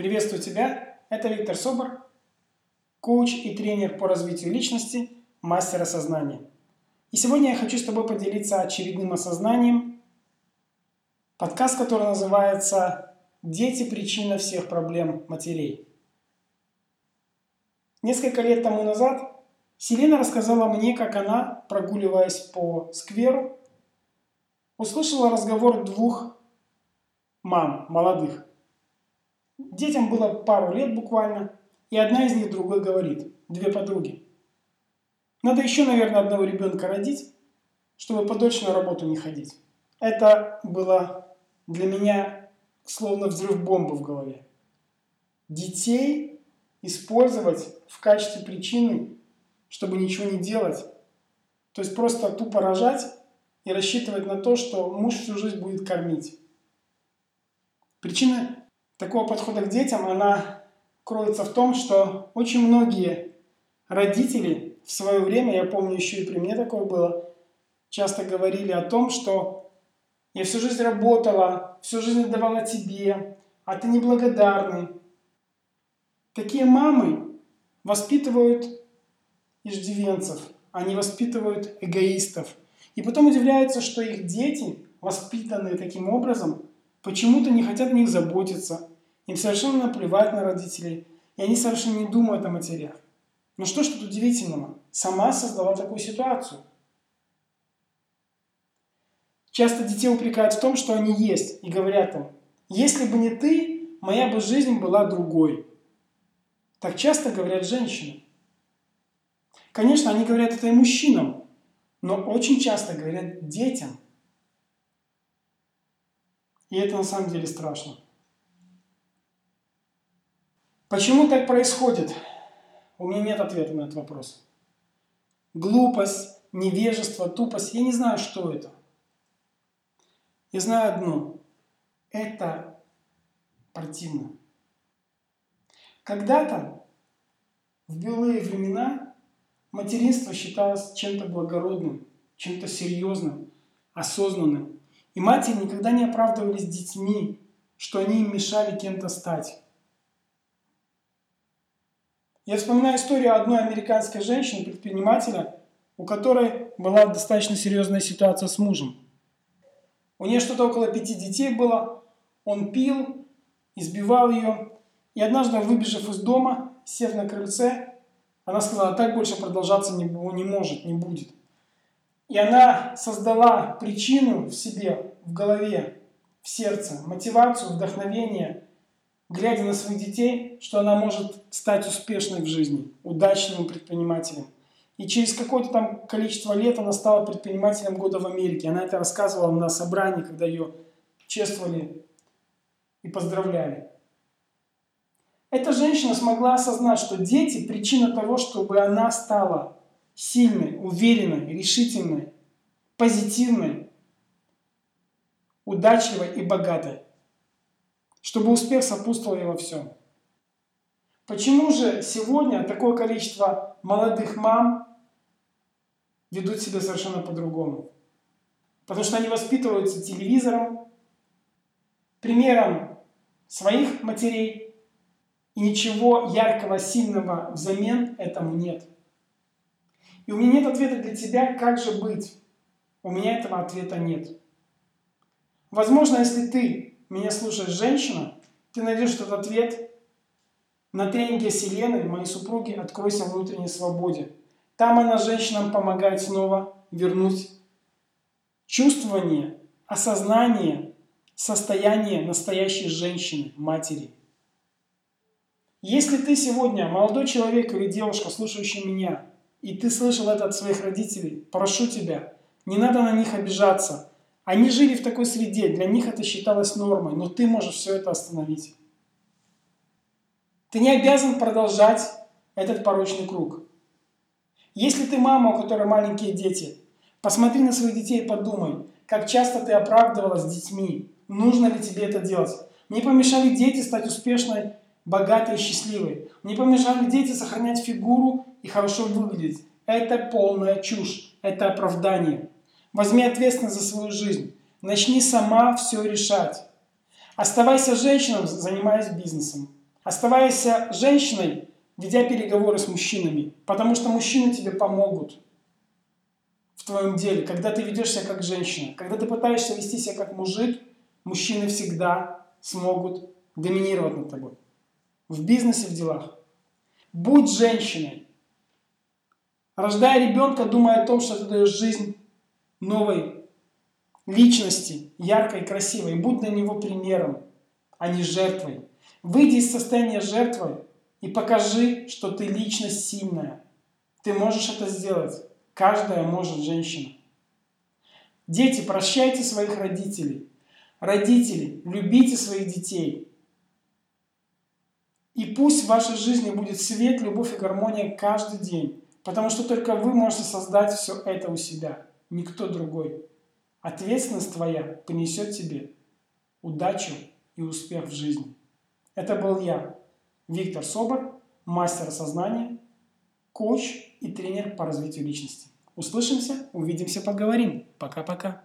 Приветствую тебя, это Виктор Собор, коуч и тренер по развитию личности, мастер осознания. И сегодня я хочу с тобой поделиться очередным осознанием, подкаст, который называется «Дети – причина всех проблем матерей». Несколько лет тому назад Селена рассказала мне, как она, прогуливаясь по скверу, услышала разговор двух мам, молодых. Детям было пару лет буквально, и одна из них другой говорит, две подруги. Надо еще, наверное, одного ребенка родить, чтобы подольше на работу не ходить. Это было для меня словно взрыв бомбы в голове. Детей использовать в качестве причины, чтобы ничего не делать. То есть просто тупо рожать и рассчитывать на то, что муж всю жизнь будет кормить. Причина такого подхода к детям, она кроется в том, что очень многие родители в свое время, я помню еще и при мне такое было, часто говорили о том, что я всю жизнь работала, всю жизнь давала тебе, а ты неблагодарный. Такие мамы воспитывают иждивенцев, они воспитывают эгоистов. И потом удивляются, что их дети, воспитанные таким образом, почему-то не хотят о них заботиться. Им совершенно наплевать на родителей, и они совершенно не думают о матерях. Но что ж тут удивительного? Сама создала такую ситуацию. Часто детей упрекают в том, что они есть, и говорят им, если бы не ты, моя бы жизнь была другой. Так часто говорят женщины. Конечно, они говорят это и мужчинам, но очень часто говорят детям – и это на самом деле страшно. Почему так происходит? У меня нет ответа на этот вопрос. Глупость, невежество, тупость, я не знаю, что это. Я знаю одно. Это противно. Когда-то, в белые времена, материнство считалось чем-то благородным, чем-то серьезным, осознанным. И матери никогда не оправдывались детьми, что они им мешали кем-то стать. Я вспоминаю историю одной американской женщины, предпринимателя, у которой была достаточно серьезная ситуация с мужем. У нее что-то около пяти детей было, он пил, избивал ее. И однажды, выбежав из дома, сев на крыльце, она сказала, так больше продолжаться не, не может, не будет. И она создала причину в себе, в голове, в сердце, мотивацию, вдохновение, глядя на своих детей, что она может стать успешной в жизни, удачным предпринимателем. И через какое-то там количество лет она стала предпринимателем года в Америке. Она это рассказывала на собрании, когда ее чествовали и поздравляли. Эта женщина смогла осознать, что дети – причина того, чтобы она стала сильной, уверенной, решительной, позитивной, удачливой и богатой, чтобы успех сопутствовал ей во всем. Почему же сегодня такое количество молодых мам ведут себя совершенно по-другому? Потому что они воспитываются телевизором, примером своих матерей, и ничего яркого, сильного взамен этому нет. И у меня нет ответа для тебя, как же быть. У меня этого ответа нет. Возможно, если ты меня слушаешь, женщина, ты найдешь этот ответ на тренинге Селены, моей супруги «Откройся внутренней свободе». Там она женщинам помогает снова вернуть чувствование, осознание, состояние настоящей женщины, матери. Если ты сегодня молодой человек или девушка, слушающий меня, и ты слышал это от своих родителей, прошу тебя, не надо на них обижаться. Они жили в такой среде, для них это считалось нормой, но ты можешь все это остановить. Ты не обязан продолжать этот порочный круг. Если ты мама, у которой маленькие дети, посмотри на своих детей и подумай, как часто ты оправдывалась с детьми, нужно ли тебе это делать. Не помешали дети стать успешной, богатой и счастливой. Не помешали дети сохранять фигуру и хорошо выглядеть. Это полная чушь, это оправдание. Возьми ответственность за свою жизнь. Начни сама все решать. Оставайся женщиной, занимаясь бизнесом. Оставайся женщиной, ведя переговоры с мужчинами, потому что мужчины тебе помогут в твоем деле, когда ты ведешь себя как женщина. Когда ты пытаешься вести себя как мужик, мужчины всегда смогут доминировать над тобой. В бизнесе, в делах. Будь женщиной. Рождая ребенка, думая о том, что ты даешь жизнь новой личности, яркой, красивой. Будь для него примером, а не жертвой. Выйди из состояния жертвы и покажи, что ты личность сильная. Ты можешь это сделать. Каждая может женщина. Дети, прощайте своих родителей. Родители, любите своих детей. И пусть в вашей жизни будет свет, любовь и гармония каждый день. Потому что только вы можете создать все это у себя, никто другой. Ответственность твоя принесет тебе удачу и успех в жизни. Это был я, Виктор Собор, мастер сознания, коуч и тренер по развитию личности. Услышимся, увидимся, поговорим. Пока-пока.